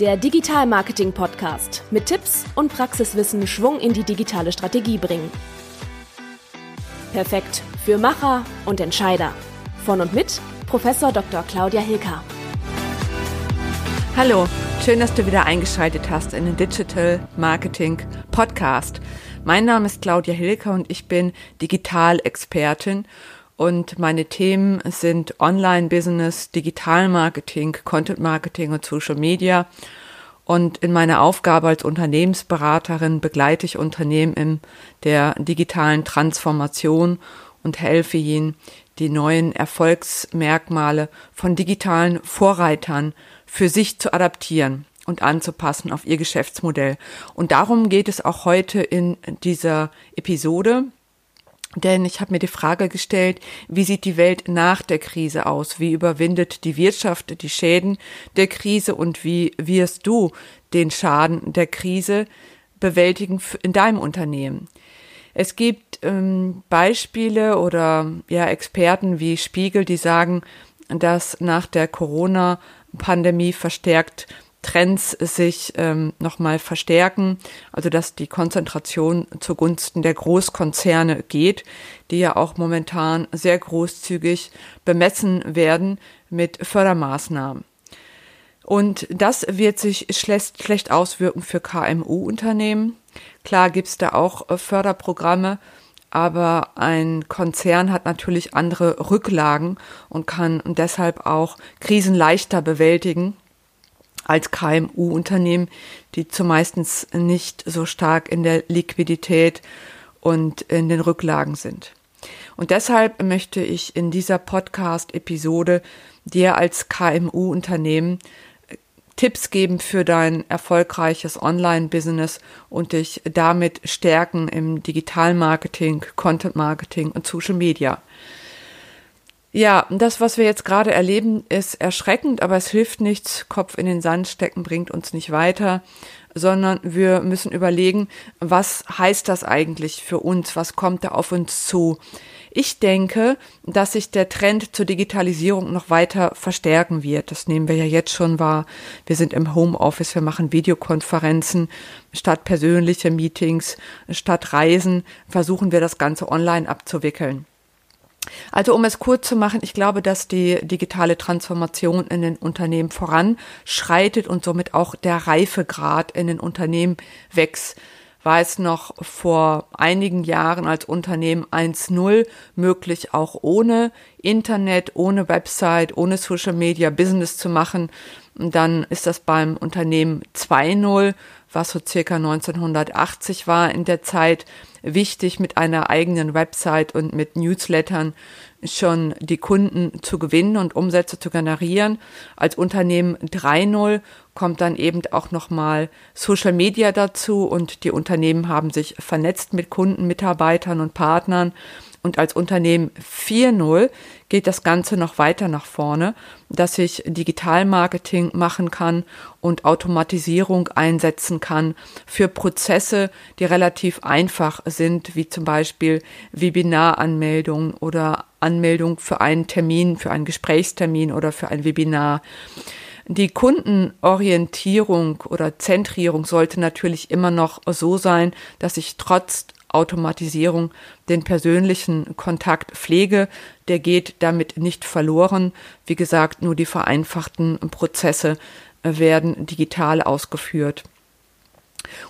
Der Digital Marketing Podcast mit Tipps und Praxiswissen Schwung in die digitale Strategie bringen. Perfekt für Macher und Entscheider. Von und mit Professor Dr. Claudia Hilker. Hallo, schön, dass du wieder eingeschaltet hast in den Digital Marketing Podcast. Mein Name ist Claudia Hilker und ich bin Digitalexpertin und meine Themen sind Online-Business, Digital-Marketing, Content-Marketing und Social Media. Und in meiner Aufgabe als Unternehmensberaterin begleite ich Unternehmen in der digitalen Transformation und helfe ihnen, die neuen Erfolgsmerkmale von digitalen Vorreitern für sich zu adaptieren und anzupassen auf ihr Geschäftsmodell. Und darum geht es auch heute in dieser Episode. Denn ich habe mir die Frage gestellt, wie sieht die Welt nach der Krise aus? Wie überwindet die Wirtschaft die Schäden der Krise und wie wirst du den Schaden der Krise bewältigen in deinem Unternehmen? Es gibt ähm, Beispiele oder ja Experten wie Spiegel, die sagen, dass nach der Corona-Pandemie verstärkt Trends sich ähm, nochmal verstärken, also dass die Konzentration zugunsten der Großkonzerne geht, die ja auch momentan sehr großzügig bemessen werden mit Fördermaßnahmen. Und das wird sich schlecht, schlecht auswirken für KMU-Unternehmen. Klar gibt's da auch äh, Förderprogramme, aber ein Konzern hat natürlich andere Rücklagen und kann deshalb auch Krisen leichter bewältigen als KMU-Unternehmen, die zumeistens nicht so stark in der Liquidität und in den Rücklagen sind. Und deshalb möchte ich in dieser Podcast-Episode dir als KMU-Unternehmen äh, Tipps geben für dein erfolgreiches Online-Business und dich damit stärken im Digital-Marketing, Content-Marketing und Social Media. Ja, das, was wir jetzt gerade erleben, ist erschreckend, aber es hilft nichts. Kopf in den Sand stecken bringt uns nicht weiter, sondern wir müssen überlegen, was heißt das eigentlich für uns? Was kommt da auf uns zu? Ich denke, dass sich der Trend zur Digitalisierung noch weiter verstärken wird. Das nehmen wir ja jetzt schon wahr. Wir sind im Homeoffice, wir machen Videokonferenzen statt persönliche Meetings, statt Reisen versuchen wir das Ganze online abzuwickeln. Also um es kurz zu machen, ich glaube, dass die digitale Transformation in den Unternehmen voranschreitet und somit auch der Reifegrad in den Unternehmen wächst. War es noch vor einigen Jahren als Unternehmen 1.0 möglich, auch ohne Internet, ohne Website, ohne Social Media Business zu machen, dann ist das beim Unternehmen 2.0, was so circa 1980 war in der Zeit, wichtig, mit einer eigenen Website und mit Newslettern schon die Kunden zu gewinnen und Umsätze zu generieren. Als Unternehmen 3.0 kommt dann eben auch nochmal Social Media dazu und die Unternehmen haben sich vernetzt mit Kunden, Mitarbeitern und Partnern und als Unternehmen 4.0 geht das Ganze noch weiter nach vorne, dass ich Digitalmarketing machen kann und Automatisierung einsetzen kann für Prozesse, die relativ einfach sind, wie zum Beispiel Webinaranmeldung oder Anmeldung für einen Termin, für einen Gesprächstermin oder für ein Webinar. Die Kundenorientierung oder Zentrierung sollte natürlich immer noch so sein, dass ich trotz Automatisierung den persönlichen Kontakt pflege, der geht damit nicht verloren. Wie gesagt, nur die vereinfachten Prozesse werden digital ausgeführt.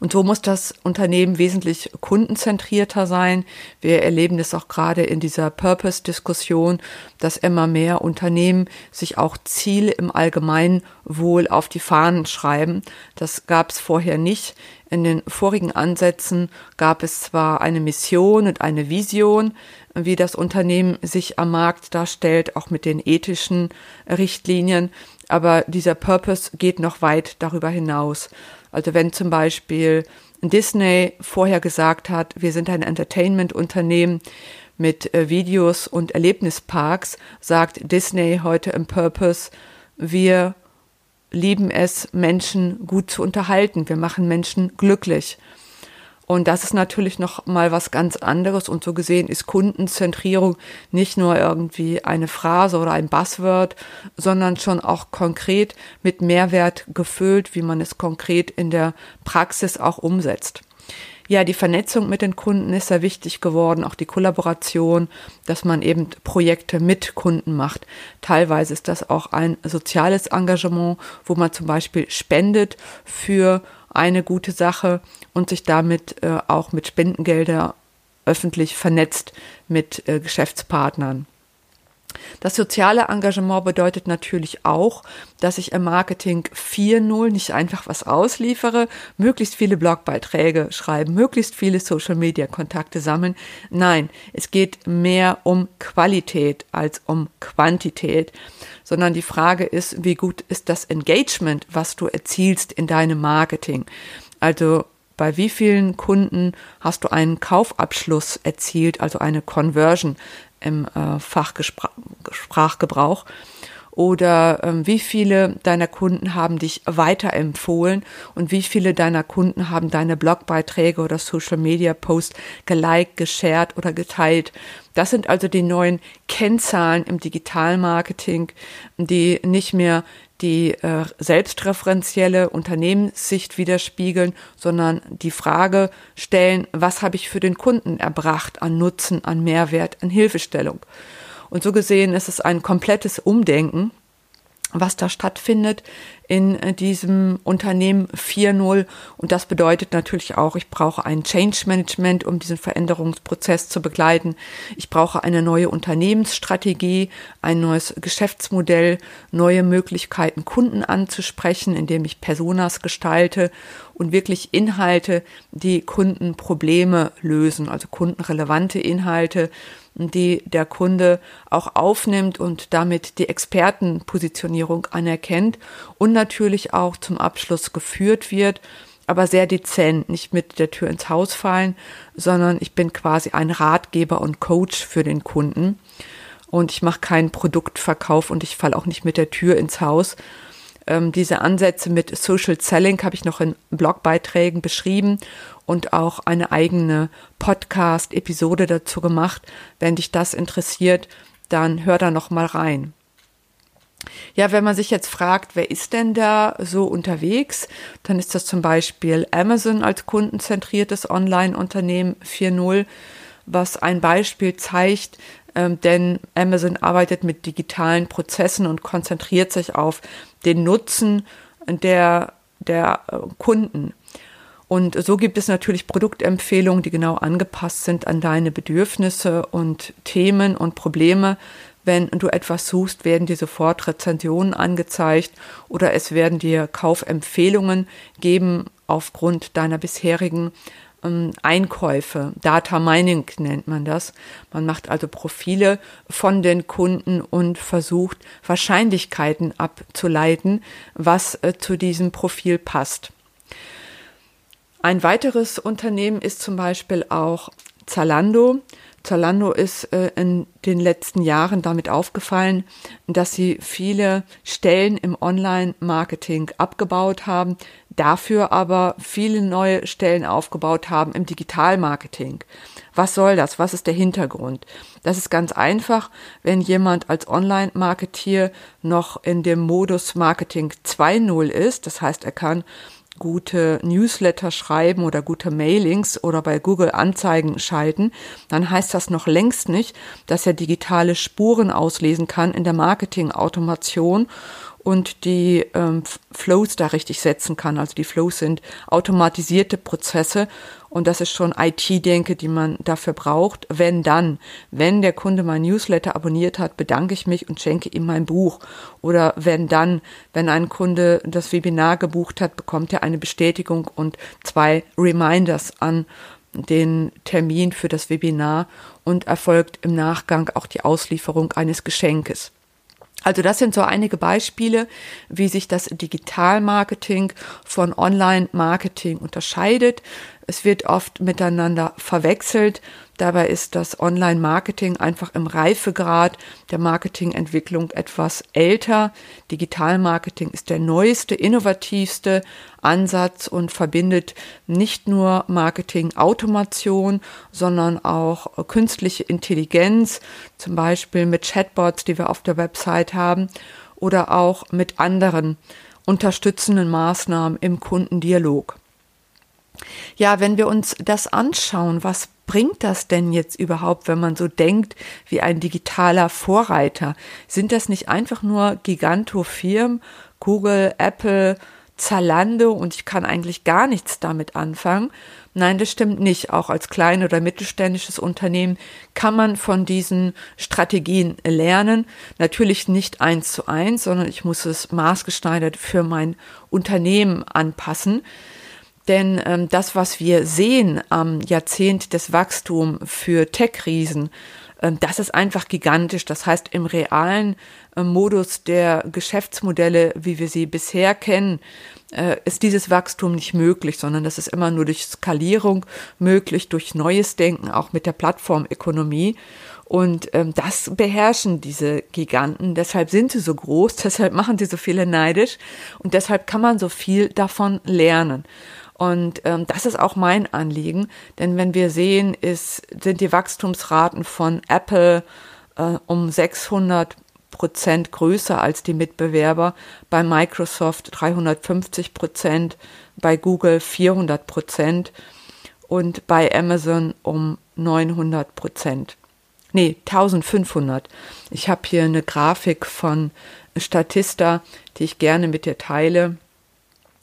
Und so muss das Unternehmen wesentlich kundenzentrierter sein. Wir erleben das auch gerade in dieser Purpose-Diskussion, dass immer mehr Unternehmen sich auch Ziele im Allgemeinwohl auf die Fahnen schreiben. Das gab es vorher nicht. In den vorigen Ansätzen gab es zwar eine Mission und eine Vision, wie das Unternehmen sich am Markt darstellt, auch mit den ethischen Richtlinien, aber dieser Purpose geht noch weit darüber hinaus. Also wenn zum Beispiel Disney vorher gesagt hat, wir sind ein Entertainment-Unternehmen mit äh, Videos und Erlebnisparks, sagt Disney heute im Purpose, wir lieben es, Menschen gut zu unterhalten. Wir machen Menschen glücklich. Und das ist natürlich noch mal was ganz anderes. Und so gesehen ist Kundenzentrierung nicht nur irgendwie eine Phrase oder ein Buzzword, sondern schon auch konkret mit Mehrwert gefüllt, wie man es konkret in der Praxis auch umsetzt. Ja, die Vernetzung mit den Kunden ist sehr wichtig geworden, auch die Kollaboration, dass man eben Projekte mit Kunden macht. Teilweise ist das auch ein soziales Engagement, wo man zum Beispiel spendet für eine gute Sache und sich damit äh, auch mit Spendengelder öffentlich vernetzt mit äh, Geschäftspartnern. Das soziale Engagement bedeutet natürlich auch, dass ich im Marketing 4.0 nicht einfach was ausliefere, möglichst viele Blogbeiträge schreiben, möglichst viele Social-Media-Kontakte sammeln. Nein, es geht mehr um Qualität als um Quantität, sondern die Frage ist, wie gut ist das Engagement, was du erzielst in deinem Marketing? Also bei wie vielen Kunden hast du einen Kaufabschluss erzielt, also eine Conversion im äh, Fachsprachgebrauch? Oder ähm, wie viele deiner Kunden haben dich weiterempfohlen und wie viele deiner Kunden haben deine Blogbeiträge oder Social Media Posts geliked, geshared oder geteilt? Das sind also die neuen Kennzahlen im Digitalmarketing, die nicht mehr die äh, selbstreferenzielle Unternehmenssicht widerspiegeln, sondern die Frage stellen, was habe ich für den Kunden erbracht an Nutzen, an Mehrwert, an Hilfestellung. Und so gesehen ist es ein komplettes Umdenken was da stattfindet in äh, diesem Unternehmen 4.0. Und das bedeutet natürlich auch, ich brauche ein Change Management, um diesen Veränderungsprozess zu begleiten. Ich brauche eine neue Unternehmensstrategie, ein neues Geschäftsmodell, neue Möglichkeiten, Kunden anzusprechen, indem ich Personas gestalte und wirklich Inhalte, die Kundenprobleme lösen, also kundenrelevante Inhalte, die der Kunde auch aufnimmt und damit die Expertenpositionierung anerkennt und natürlich auch zum Abschluss geführt wird, aber sehr dezent, nicht mit der Tür ins Haus fallen, sondern ich bin quasi ein Ratgeber und Coach für den Kunden und ich mache keinen Produktverkauf und ich falle auch nicht mit der Tür ins Haus. Ähm, diese Ansätze mit Social Selling habe ich noch in Blogbeiträgen beschrieben und auch eine eigene Podcast-Episode dazu gemacht. Wenn dich das interessiert, dann hör da noch mal rein. Ja, wenn man sich jetzt fragt, wer ist denn da so unterwegs, dann ist das zum Beispiel Amazon als kundenzentriertes Online-Unternehmen 4.0, was ein Beispiel zeigt, ähm, denn Amazon arbeitet mit digitalen Prozessen und konzentriert sich auf den Nutzen der, der äh, Kunden. Und so gibt es natürlich Produktempfehlungen, die genau angepasst sind an deine Bedürfnisse und Themen und Probleme. Wenn du etwas suchst, werden dir sofort Rezensionen angezeigt oder es werden dir Kaufempfehlungen geben aufgrund deiner bisherigen ähm, Einkäufe. Data Mining nennt man das. Man macht also Profile von den Kunden und versucht Wahrscheinlichkeiten abzuleiten, was äh, zu diesem Profil passt. Ein weiteres Unternehmen ist zum Beispiel auch Zalando. Zalando ist äh, in den letzten Jahren damit aufgefallen, dass sie viele Stellen im Online-Marketing abgebaut haben, dafür aber viele neue Stellen aufgebaut haben im Digital-Marketing. Was soll das? Was ist der Hintergrund? Das ist ganz einfach, wenn jemand als Online-Marketier noch in dem Modus Marketing 2.0 ist, das heißt, er kann gute Newsletter schreiben oder gute Mailings oder bei Google Anzeigen schalten, dann heißt das noch längst nicht, dass er digitale Spuren auslesen kann in der Marketing-Automation und die ähm, Flows da richtig setzen kann. Also die Flows sind automatisierte Prozesse und das ist schon IT-Denke, die man dafür braucht. Wenn dann, wenn der Kunde mein Newsletter abonniert hat, bedanke ich mich und schenke ihm mein Buch. Oder wenn dann, wenn ein Kunde das Webinar gebucht hat, bekommt er eine Bestätigung und zwei Reminders an den Termin für das Webinar und erfolgt im Nachgang auch die Auslieferung eines Geschenkes. Also das sind so einige Beispiele, wie sich das Digitalmarketing von Online-Marketing unterscheidet. Es wird oft miteinander verwechselt, Dabei ist das Online-Marketing einfach im Reifegrad der Marketingentwicklung etwas älter. Digital-Marketing ist der neueste, innovativste Ansatz und verbindet nicht nur Marketing-Automation, sondern auch künstliche Intelligenz, zum Beispiel mit Chatbots, die wir auf der Website haben, oder auch mit anderen unterstützenden Maßnahmen im Kundendialog. Ja, wenn wir uns das anschauen, was bringt das denn jetzt überhaupt, wenn man so denkt wie ein digitaler Vorreiter? Sind das nicht einfach nur Gigantofirmen, Google, Apple, Zalando und ich kann eigentlich gar nichts damit anfangen? Nein, das stimmt nicht. Auch als klein- oder mittelständisches Unternehmen kann man von diesen Strategien lernen. Natürlich nicht eins zu eins, sondern ich muss es maßgeschneidert für mein Unternehmen anpassen. Denn ähm, das, was wir sehen am Jahrzehnt des Wachstums für Tech-Riesen, äh, das ist einfach gigantisch. Das heißt, im realen äh, Modus der Geschäftsmodelle, wie wir sie bisher kennen, äh, ist dieses Wachstum nicht möglich, sondern das ist immer nur durch Skalierung möglich, durch neues Denken, auch mit der Plattformökonomie. Und ähm, das beherrschen diese Giganten. Deshalb sind sie so groß, deshalb machen sie so viele neidisch und deshalb kann man so viel davon lernen. Und ähm, das ist auch mein Anliegen, denn wenn wir sehen, ist, sind die Wachstumsraten von Apple äh, um 600 Prozent größer als die Mitbewerber, bei Microsoft 350 Prozent, bei Google 400 Prozent und bei Amazon um 900 Prozent. Nee, 1500. Ich habe hier eine Grafik von Statista, die ich gerne mit dir teile.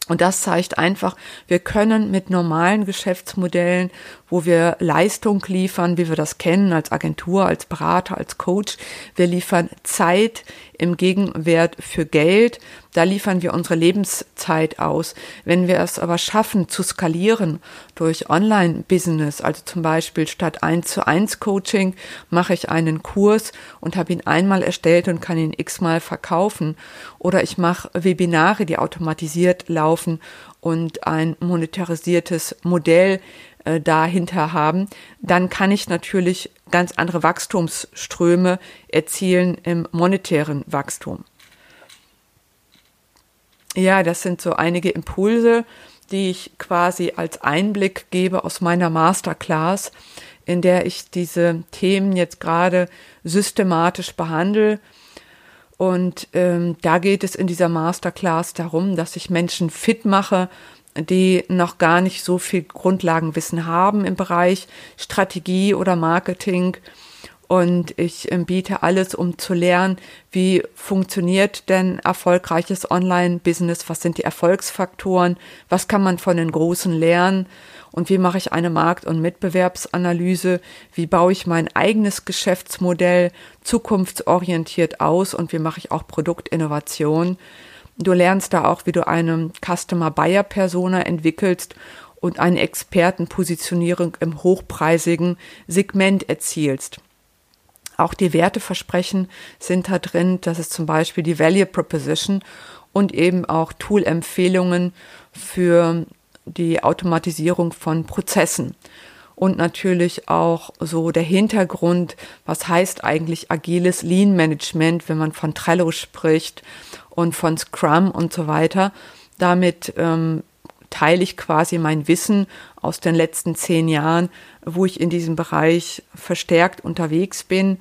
Und das zeigt einfach, wir können mit normalen Geschäftsmodellen, wo wir Leistung liefern, wie wir das kennen als Agentur, als Berater, als Coach, wir liefern Zeit im Gegenwert für Geld, da liefern wir unsere Lebenszeit aus. Wenn wir es aber schaffen zu skalieren durch Online-Business, also zum Beispiel statt 1 zu 1 Coaching mache ich einen Kurs und habe ihn einmal erstellt und kann ihn x-mal verkaufen. Oder ich mache Webinare, die automatisiert laufen und ein monetarisiertes Modell äh, dahinter haben, dann kann ich natürlich ganz andere Wachstumsströme erzielen im monetären Wachstum. Ja, das sind so einige Impulse, die ich quasi als Einblick gebe aus meiner Masterclass, in der ich diese Themen jetzt gerade systematisch behandle. Und ähm, da geht es in dieser Masterclass darum, dass ich Menschen fit mache, die noch gar nicht so viel Grundlagenwissen haben im Bereich Strategie oder Marketing. Und ich ähm, biete alles, um zu lernen, wie funktioniert denn erfolgreiches Online-Business, was sind die Erfolgsfaktoren, was kann man von den Großen lernen? Und wie mache ich eine Markt- und Mitbewerbsanalyse, wie baue ich mein eigenes Geschäftsmodell zukunftsorientiert aus? Und wie mache ich auch Produktinnovation. Du lernst da auch, wie du eine Customer Buyer Persona entwickelst und eine Expertenpositionierung im hochpreisigen Segment erzielst. Auch die Werteversprechen sind da drin. Das ist zum Beispiel die Value Proposition und eben auch Tool-Empfehlungen für die Automatisierung von Prozessen. Und natürlich auch so der Hintergrund, was heißt eigentlich agiles Lean Management, wenn man von Trello spricht und von Scrum und so weiter. Damit ähm, teile ich quasi mein Wissen aus den letzten zehn Jahren, wo ich in diesem Bereich verstärkt unterwegs bin.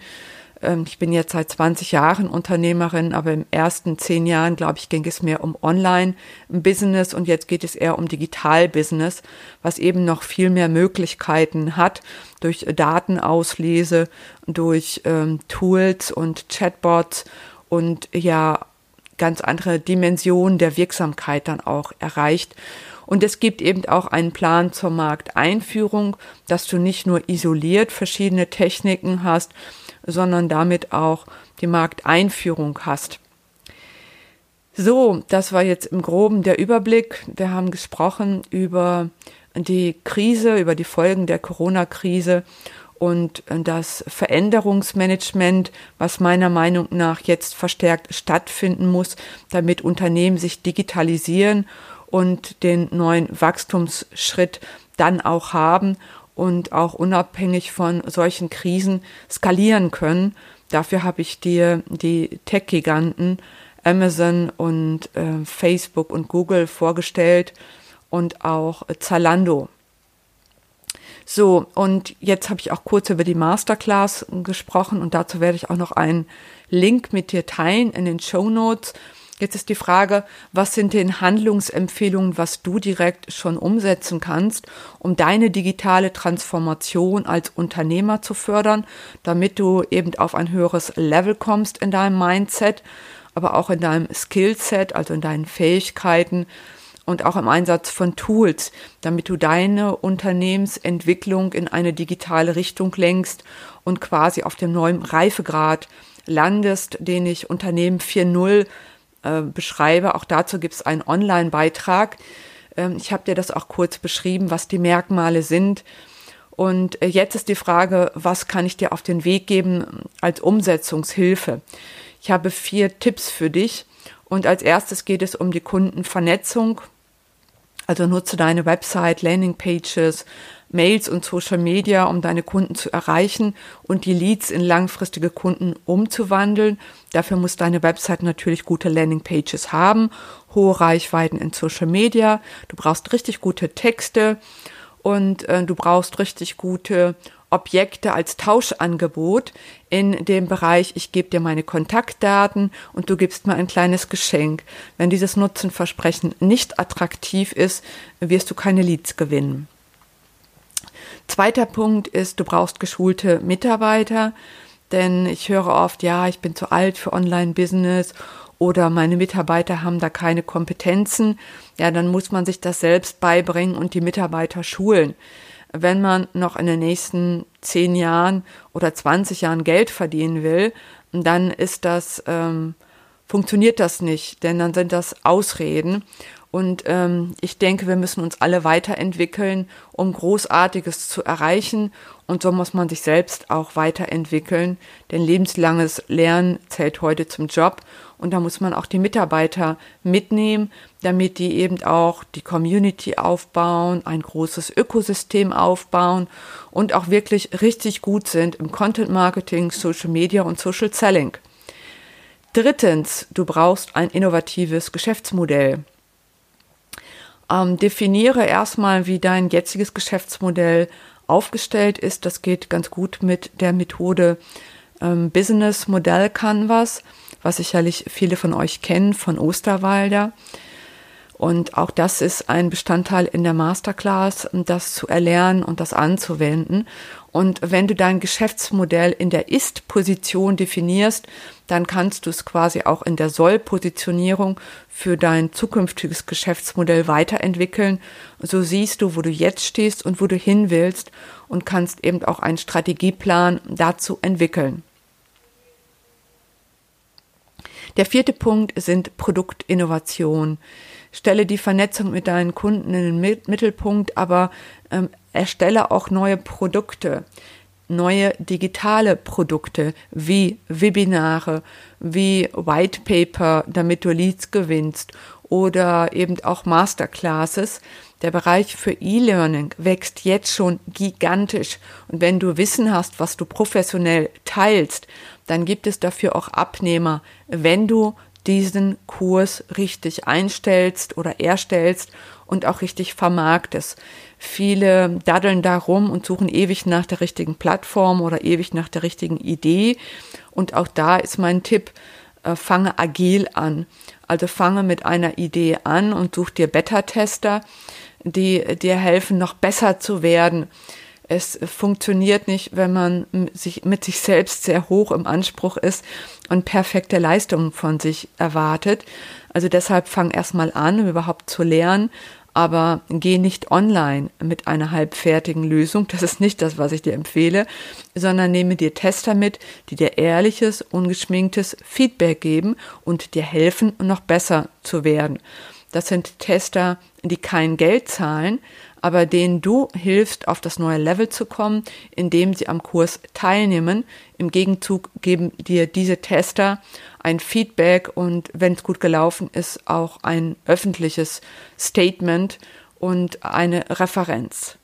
Ähm, ich bin jetzt seit 20 Jahren Unternehmerin, aber im ersten zehn Jahren, glaube ich, ging es mehr um Online-Business und jetzt geht es eher um Digital-Business, was eben noch viel mehr Möglichkeiten hat durch Datenauslese, durch ähm, Tools und Chatbots und ja ganz andere Dimensionen der Wirksamkeit dann auch erreicht. Und es gibt eben auch einen Plan zur Markteinführung, dass du nicht nur isoliert verschiedene Techniken hast, sondern damit auch die Markteinführung hast. So, das war jetzt im groben der Überblick. Wir haben gesprochen über die Krise, über die Folgen der Corona-Krise und das Veränderungsmanagement, was meiner Meinung nach jetzt verstärkt stattfinden muss, damit Unternehmen sich digitalisieren und den neuen Wachstumsschritt dann auch haben und auch unabhängig von solchen Krisen skalieren können. Dafür habe ich dir die Tech-Giganten Amazon und äh, Facebook und Google vorgestellt und auch Zalando. So, und jetzt habe ich auch kurz über die Masterclass gesprochen und dazu werde ich auch noch einen Link mit dir teilen in den Show Notes. Jetzt ist die Frage, was sind denn Handlungsempfehlungen, was du direkt schon umsetzen kannst, um deine digitale Transformation als Unternehmer zu fördern, damit du eben auf ein höheres Level kommst in deinem Mindset, aber auch in deinem Skillset, also in deinen Fähigkeiten und auch im Einsatz von Tools, damit du deine Unternehmensentwicklung in eine digitale Richtung lenkst und quasi auf dem neuen Reifegrad landest, den ich Unternehmen 4.0 äh, beschreibe. Auch dazu gibt es einen Online-Beitrag. Ähm, ich habe dir das auch kurz beschrieben, was die Merkmale sind. Und äh, jetzt ist die Frage, was kann ich dir auf den Weg geben als Umsetzungshilfe? Ich habe vier Tipps für dich. Und als erstes geht es um die Kundenvernetzung. Also nutze deine Website, Landingpages, Mails und Social Media, um deine Kunden zu erreichen und die Leads in langfristige Kunden umzuwandeln. Dafür muss deine Website natürlich gute Landingpages haben, hohe Reichweiten in Social Media. Du brauchst richtig gute Texte und äh, du brauchst richtig gute Objekte als Tauschangebot in dem Bereich, ich gebe dir meine Kontaktdaten und du gibst mir ein kleines Geschenk. Wenn dieses Nutzenversprechen nicht attraktiv ist, wirst du keine Leads gewinnen. Zweiter Punkt ist, du brauchst geschulte Mitarbeiter, denn ich höre oft, ja, ich bin zu alt für Online-Business oder meine Mitarbeiter haben da keine Kompetenzen. Ja, dann muss man sich das selbst beibringen und die Mitarbeiter schulen. Wenn man noch in den nächsten zehn Jahren oder 20 Jahren Geld verdienen will, dann ist das, ähm, funktioniert das nicht, denn dann sind das Ausreden. Und ähm, ich denke, wir müssen uns alle weiterentwickeln, um Großartiges zu erreichen. Und so muss man sich selbst auch weiterentwickeln. Denn lebenslanges Lernen zählt heute zum Job. Und da muss man auch die Mitarbeiter mitnehmen, damit die eben auch die Community aufbauen, ein großes Ökosystem aufbauen und auch wirklich richtig gut sind im Content Marketing, Social Media und Social Selling. Drittens, du brauchst ein innovatives Geschäftsmodell. Ähm, definiere erstmal, wie dein jetziges Geschäftsmodell aufgestellt ist. Das geht ganz gut mit der Methode ähm, Business Modell Canvas, was sicherlich viele von euch kennen von Osterwalder. Und auch das ist ein Bestandteil in der Masterclass, das zu erlernen und das anzuwenden. Und wenn du dein Geschäftsmodell in der Ist-Position definierst, dann kannst du es quasi auch in der Soll-Positionierung für dein zukünftiges Geschäftsmodell weiterentwickeln. So siehst du, wo du jetzt stehst und wo du hin willst und kannst eben auch einen Strategieplan dazu entwickeln. Der vierte Punkt sind Produktinnovationen stelle die Vernetzung mit deinen Kunden in den Mittelpunkt, aber ähm, erstelle auch neue Produkte, neue digitale Produkte wie Webinare, wie White Paper, damit du Leads gewinnst oder eben auch Masterclasses. Der Bereich für E-Learning wächst jetzt schon gigantisch. Und wenn du Wissen hast, was du professionell teilst, dann gibt es dafür auch Abnehmer, wenn du diesen Kurs richtig einstellst oder erstellst und auch richtig vermarktest. Viele daddeln darum und suchen ewig nach der richtigen Plattform oder ewig nach der richtigen Idee. Und auch da ist mein Tipp, äh, fange agil an. Also fange mit einer Idee an und such dir Beta-Tester, die dir helfen, noch besser zu werden. Es funktioniert nicht, wenn man sich mit sich selbst sehr hoch im Anspruch ist und perfekte Leistungen von sich erwartet. Also deshalb fang erstmal an, um überhaupt zu lernen, aber geh nicht online mit einer halbfertigen Lösung. Das ist nicht das, was ich dir empfehle, sondern nehme dir Tester mit, die dir ehrliches, ungeschminktes Feedback geben und dir helfen, noch besser zu werden. Das sind Tester, die kein Geld zahlen, aber denen du hilfst, auf das neue Level zu kommen, indem sie am Kurs teilnehmen. Im Gegenzug geben dir diese Tester ein Feedback und wenn es gut gelaufen ist, auch ein öffentliches Statement und eine Referenz.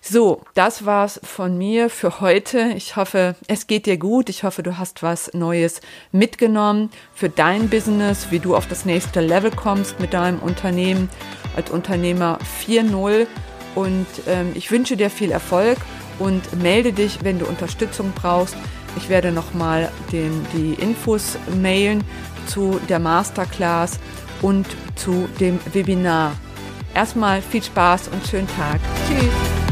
So, das war's von mir für heute. Ich hoffe, es geht dir gut. Ich hoffe, du hast was Neues mitgenommen für dein Business, wie du auf das nächste Level kommst mit deinem Unternehmen als Unternehmer 4.0. Und ähm, ich wünsche dir viel Erfolg und melde dich, wenn du Unterstützung brauchst. Ich werde nochmal die Infos mailen zu der Masterclass und zu dem Webinar. Erstmal viel Spaß und schönen Tag. Tschüss.